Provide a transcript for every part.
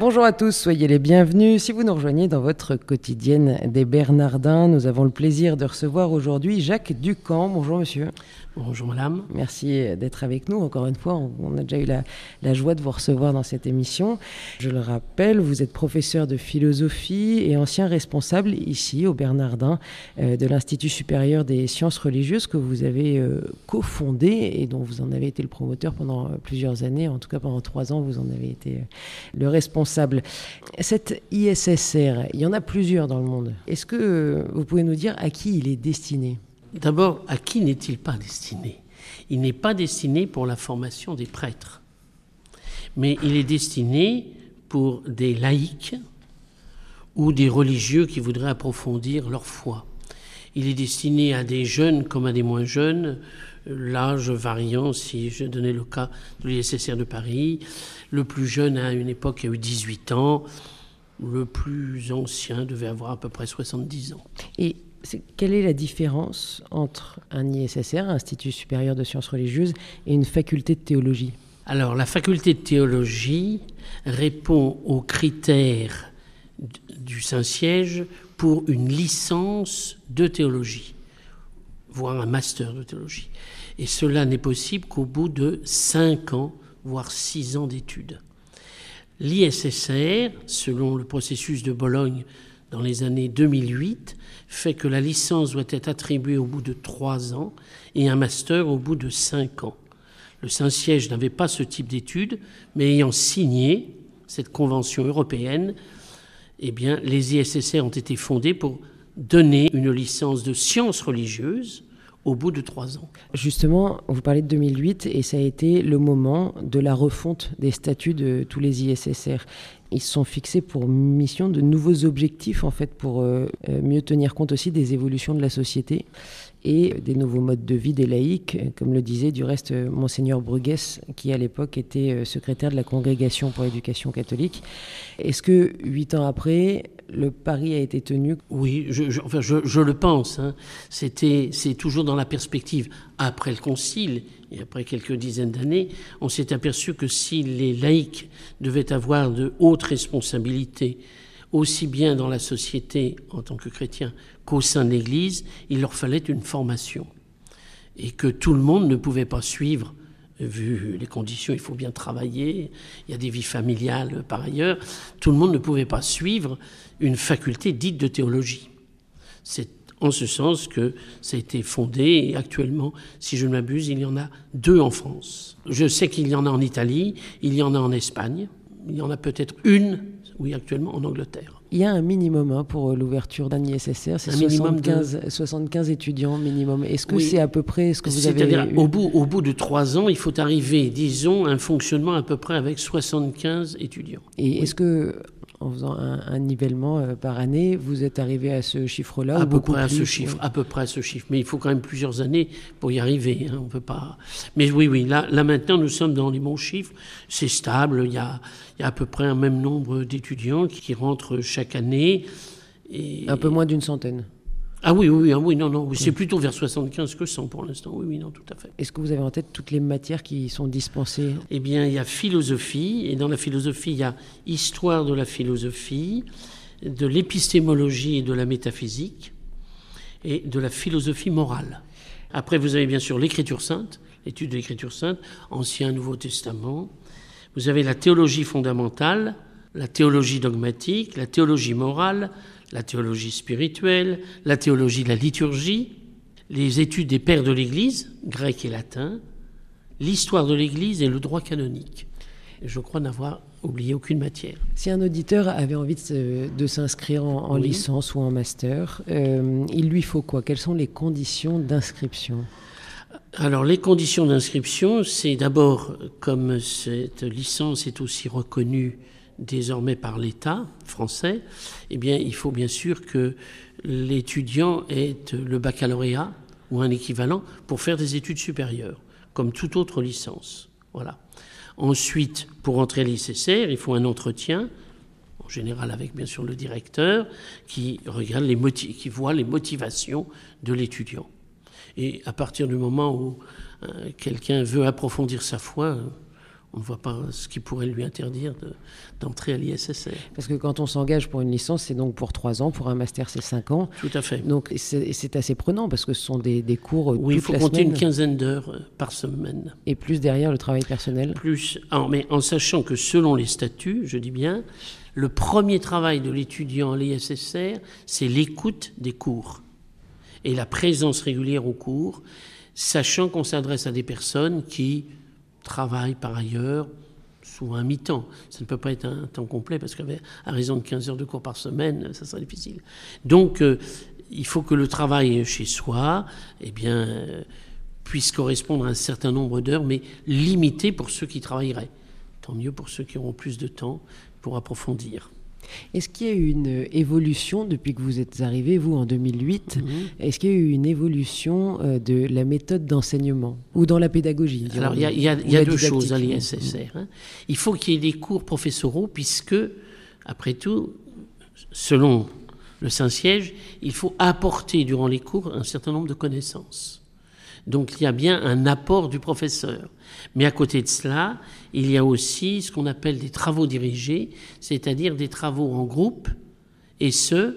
Bonjour à tous, soyez les bienvenus. Si vous nous rejoignez dans votre quotidienne des Bernardins, nous avons le plaisir de recevoir aujourd'hui Jacques Ducamp. Bonjour monsieur. Bonjour madame. Merci d'être avec nous. Encore une fois, on a déjà eu la, joie de vous recevoir dans cette émission. Je le rappelle, vous êtes professeur de philosophie et ancien responsable ici au Bernardin euh, de l'Institut supérieur des sciences religieuses que vous avez euh, cofondé et dont vous en avez été le promoteur pendant plusieurs années. En tout cas, pendant trois ans, vous en avez été euh, le responsable. Cette ISSR, il y en a plusieurs dans le monde. Est-ce que vous pouvez nous dire à qui il est destiné? D'abord, à qui n'est-il pas destiné? Il n'est pas destiné pour la formation des prêtres, mais il est destiné pour des laïcs ou des religieux qui voudraient approfondir leur foi. Il est destiné à des jeunes comme à des moins jeunes, l'âge variant, si je donnais le cas de l'ISSR de Paris. Le plus jeune à une époque a eu 18 ans, le plus ancien devait avoir à peu près 70 ans. Et quelle est la différence entre un ISSR, Institut supérieur de sciences religieuses, et une faculté de théologie? Alors, la faculté de théologie répond aux critères du Saint-Siège pour une licence de théologie, voire un master de théologie. Et cela n'est possible qu'au bout de cinq ans, voire six ans d'études. L'ISSR, selon le processus de Bologne dans les années 2008, fait que la licence doit être attribuée au bout de trois ans et un master au bout de cinq ans. Le Saint-Siège n'avait pas ce type d'études, mais ayant signé cette convention européenne, eh bien, les ISSR ont été fondés pour donner une licence de sciences religieuses au bout de trois ans. Justement, vous parlez de 2008 et ça a été le moment de la refonte des statuts de tous les ISSR. Ils se sont fixés pour mission de nouveaux objectifs, en fait, pour euh, euh, mieux tenir compte aussi des évolutions de la société et des nouveaux modes de vie des laïcs, comme le disait du reste monseigneur Bruguès, qui à l'époque était euh, secrétaire de la Congrégation pour l'éducation catholique. Est-ce que huit ans après, le pari a été tenu? Oui, je, enfin, je, le pense. Hein. C'était, c'est toujours dans la perspective. Après le Concile et après quelques dizaines d'années, on s'est aperçu que si les laïcs devaient avoir de hautes responsabilités, aussi bien dans la société en tant que chrétiens qu'au sein de l'Église, il leur fallait une formation. Et que tout le monde ne pouvait pas suivre vu les conditions, il faut bien travailler, il y a des vies familiales par ailleurs, tout le monde ne pouvait pas suivre une faculté dite de théologie. C'est en ce sens que ça a été fondé et actuellement, si je ne m'abuse, il y en a deux en France. Je sais qu'il y en a en Italie, il y en a en Espagne, il y en a peut-être une, oui, actuellement en Angleterre. Il y a un minimum hein, pour l'ouverture d'un ISSR, c'est 75, 75, étudiants minimum. Est-ce que c'est à peu près ce que vous avez C'est-à-dire, au bout, au bout de trois ans, il faut arriver, disons, à un fonctionnement à peu près avec 75 étudiants. Et est-ce que en faisant un, nivellement euh, par année, vous êtes arrivé à ce chiffre-là À peu près à ce chiffre, à peu près à ce chiffre. Mais il faut quand même plusieurs années pour y arriver. Hein, on peut pas. Mais oui, oui. Là, là maintenant, nous sommes dans les bons chiffres. C'est stable. Il y a, il y a à peu près un même nombre d'étudiants qui, qui rentrent chaque année. Et... Un peu moins d'une centaine. Ah oui, oui, oui, non, non, c'est plutôt vers 75 que 100 pour l'instant. Oui, oui, non, tout à fait. Est-ce que vous avez en tête toutes les matières qui sont dispensées? Eh bien, il y a philosophie, et dans la philosophie, il y a histoire de la philosophie, de l'épistémologie et de la métaphysique, et de la philosophie morale. Après, vous avez bien sûr l'écriture sainte, l'étude de l'écriture sainte, Ancien, Nouveau Testament. Vous avez la théologie fondamentale, la théologie dogmatique, la théologie morale, la théologie spirituelle, la théologie de la liturgie, les études des pères de l'Église, grec et latin, l'histoire de l'Église et le droit canonique. je crois n'avoir oublié aucune matière. Si un auditeur avait envie de, s'inscrire en, licence ou en master, euh, il lui faut quoi? Quelles sont les conditions d'inscription? Alors les conditions d'inscription, c'est d'abord, comme cette licence est aussi reconnue désormais par l'État français, eh bien, il faut bien sûr que l'étudiant ait le baccalauréat ou un équivalent pour faire des études supérieures, comme toute autre licence. Voilà. Ensuite, pour entrer à l'ICCR, il faut un entretien en général avec bien sûr le directeur, qui regarde les qui voit les motivations de l'étudiant. Et à partir du moment où euh, quelqu'un veut approfondir sa foi, on ne voit pas ce qui pourrait lui interdire d'entrer à l'ISSR. Parce que quand on s'engage pour une licence, c'est donc pour trois ans, pour un master, c'est cinq ans. Tout à fait. Donc c'est assez prenant parce que ce sont des, cours. Oui, il faut compter une quinzaine d'heures euh, par semaine. Et plus derrière le travail personnel Plus, mais en sachant que selon les statuts, je dis bien, le premier travail de l'étudiant à l'ISSR, c'est l'écoute des cours et la présence régulière aux cours, sachant qu'on s'adresse à des personnes qui travail par ailleurs, souvent un mi-temps. Ça ne peut pas être un temps complet parce qu'à raison de 15 heures de cours par semaine, ça serait difficile. Donc, euh, il faut que le travail chez soi eh bien, puisse correspondre à un certain nombre d'heures, mais limité pour ceux qui travailleraient. Tant mieux pour ceux qui auront plus de temps pour approfondir. Est-ce qu'il y a eu une évolution depuis que vous êtes arrivé, vous, en 2008 mhm. Est-ce qu'il y a eu une évolution euh, de la méthode d'enseignement ou dans la pédagogie Alors, il y a, deux choses à l'ISSR. Hein. Il faut qu'il y ait des cours professoraux, puisque, après tout, selon le Saint-Siège, il faut apporter durant les cours un certain nombre de connaissances. Donc il y a bien un apport du professeur. Mais à côté de cela, il y a aussi ce qu'on appelle des travaux dirigés, c'est-à-dire des travaux en groupe, et ce,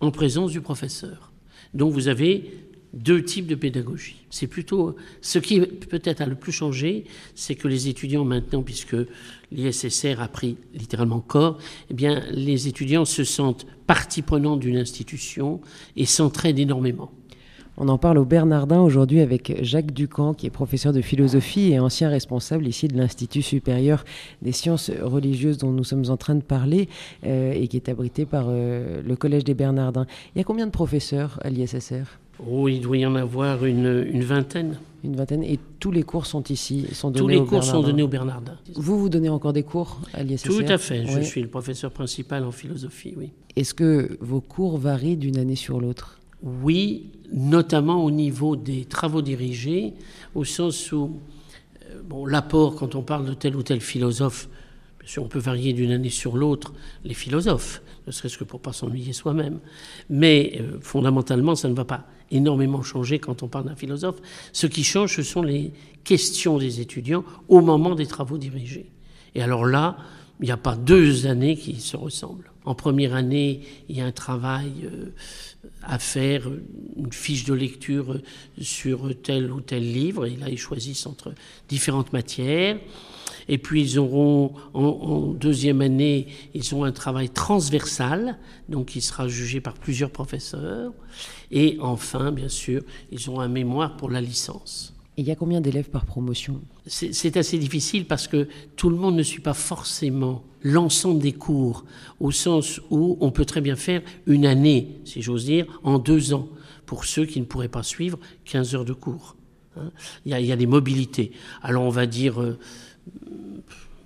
en présence du professeur. Donc vous avez deux types de pédagogie. C'est plutôt ce qui peut-être a le plus changé, c'est que les étudiants maintenant, puisque l'ISSR a pris littéralement corps, eh les étudiants se sentent partie prenante d'une institution et s'entraident énormément. On en parle au Bernardin aujourd'hui avec Jacques Ducamp, qui est professeur de philosophie et ancien responsable ici de l'Institut supérieur des sciences religieuses dont nous sommes en train de parler euh, et qui est abrité par euh, le Collège des Bernardins. Il y a combien de professeurs à l'ISSR? Oh, il doit y en avoir une, vingtaine. Une vingtaine. Et tous les cours sont ici sont Tous les cours sont donnés au Bernardin. Vous, vous donnez encore des cours à l'ISSR? Tout à fait. Je suis le professeur principal en philosophie, oui. Est-ce que vos cours varient d'une année sur l'autre? Oui, notamment au niveau des travaux dirigés, au sens où euh, l'apport, quand on parle de tel ou tel philosophe, bien sûr, on peut varier d'une année sur l'autre les philosophes, ne serait-ce que pour pas s'ennuyer soi-même. Mais euh, fondamentalement, ça ne va pas énormément changer quand on parle d'un philosophe. Ce qui change, ce sont les questions des étudiants au moment des travaux dirigés. Et alors là, il n'y a pas deux années qui se ressemblent. En première année, il y a un travail euh, à faire, une fiche de lecture sur tel ou tel livre, et là ils choisissent entre différentes matières. Et puis ils auront, en, deuxième année, ils ont un travail transversal, donc qui sera jugé par plusieurs professeurs. Et enfin, bien sûr, ils ont un mémoire pour la licence il y a combien d'élèves par promotion? C'est assez difficile parce que tout le monde ne suit pas forcément l'ensemble des cours, au sens où on peut très bien faire une année, si j'ose dire, en deux ans, pour ceux qui ne pourraient pas suivre 15 heures de cours. Hein. il, y a, des mobilités. Alors on va dire euh,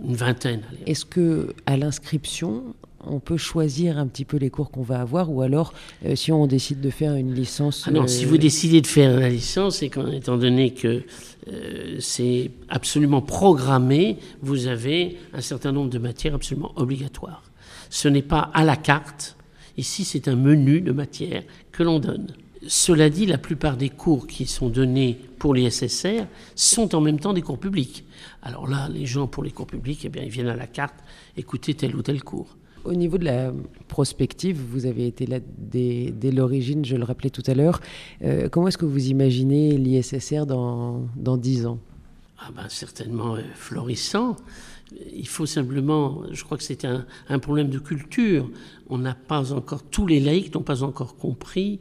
une vingtaine. Est-ce que à l'inscription, on peut choisir un petit peu les cours qu'on va avoir ou alors euh, si on décide de faire une licence ah non, si vous euh, décidez de faire la licence et étant donné que euh, c'est absolument programmé, vous avez un certain nombre de matières absolument obligatoires. Ce n'est pas à la carte. Ici, c'est un menu de matières que l'on donne. Cela dit, la plupart des cours qui sont donnés pour les SSR sont en même temps des cours publics. Alors là, les gens pour les cours publics, eh bien, ils viennent à la carte écouter tel ou tel cours. Au niveau de la prospective, vous avez été là dès, l'origine, je le rappelais tout à l'heure. Euh, comment est-ce que vous imaginez l'ISSR dans, dans 10 ans? Ah ben, Certainement euh, florissant. Il faut simplement, je crois que c'est un, problème de culture. On n'a pas encore, tous les laïcs n'ont pas encore compris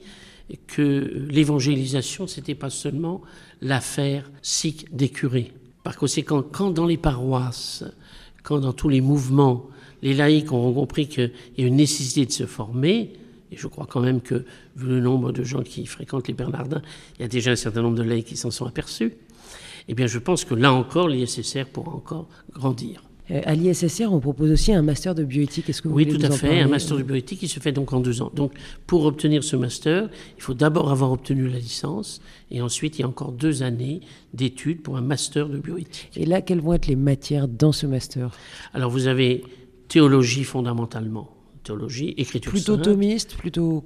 que l'évangélisation, c'était pas seulement l'affaire sikh des curés. Par conséquent, quand dans les paroisses, quand dans tous les mouvements, les laïcs ont compris qu'il y a une nécessité de se former, et je crois quand même que, vu le nombre de gens qui fréquentent les Bernardins, il y a déjà un certain nombre de laïcs qui s'en sont aperçus, eh bien je pense que là encore, l'ISSR pourra encore grandir. Euh, à l'ISSR, on propose aussi un master de bioéthique. Est-ce que vous oui, tout à fait, un master de bioéthique qui se fait donc en deux ans. Donc, pour obtenir ce master, il faut d'abord avoir obtenu la licence, et ensuite il y a encore deux années d'études pour un master de bioéthique. Et là, quelles vont être les matières dans ce master? Alors, vous avez théologie fondamentalement. théologie, écriture Plutôt sainte. thomiste, plutôt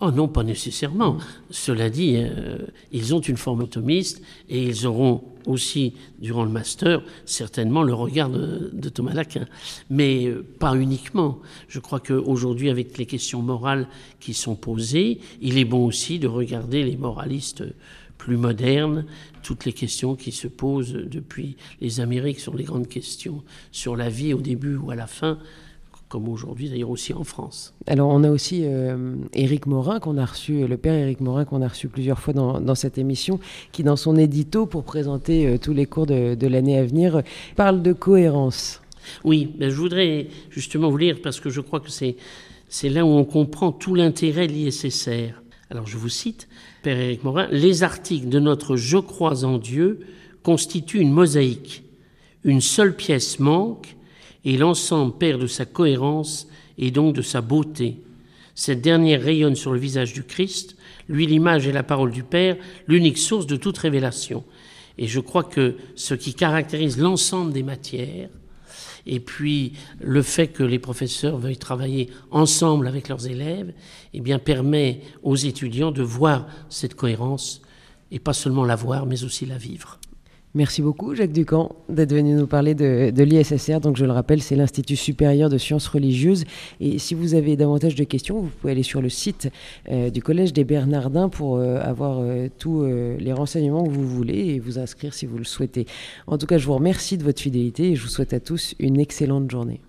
Oh non, pas nécessairement. Cela dit, euh, ils ont une forme thomiste et ils auront aussi, durant le master, certainement le regard de, de Thomas d'Aquin. Mais euh, pas uniquement. Je crois qu'aujourd'hui, avec les questions morales qui sont posées, il est bon aussi de regarder les moralistes plus modernes, toutes les questions qui se posent depuis les Amériques sur les grandes questions, sur la vie au début ou à la fin, comme aujourd'hui d'ailleurs aussi en France. Alors on a aussi euh, Éric Morin qu'on a reçu, le père Éric Morin qu'on a reçu plusieurs fois dans, dans, cette émission, qui dans son édito pour présenter euh, tous les cours de, de l'année à venir parle de cohérence. Oui, ben je voudrais justement vous lire parce que je crois que c'est c'est là où on comprend tout l'intérêt de l'ISSR. Alors je vous cite, Père Éric Morin, les articles de notre Je crois en Dieu constituent une mosaïque. Une seule pièce manque et l'ensemble perd de sa cohérence et donc de sa beauté. Cette dernière rayonne sur le visage du Christ, lui l'image et la parole du Père, l'unique source de toute révélation. Et je crois que ce qui caractérise l'ensemble des matières, et puis le fait que les professeurs veuillent travailler ensemble avec leurs élèves, eh bien permet aux étudiants de voir cette cohérence, et pas seulement la voir, mais aussi la vivre. Merci beaucoup, Jacques Ducamp, d'être venu nous parler de, l'ISSR. Donc, je le rappelle, c'est l'Institut supérieur de sciences religieuses. Et si vous avez davantage de questions, vous pouvez aller sur le site euh, du Collège des Bernardins pour euh, avoir euh, tous les renseignements que vous voulez et vous inscrire si vous le souhaitez. En tout cas, je vous remercie de votre fidélité et je vous souhaite à tous une excellente journée.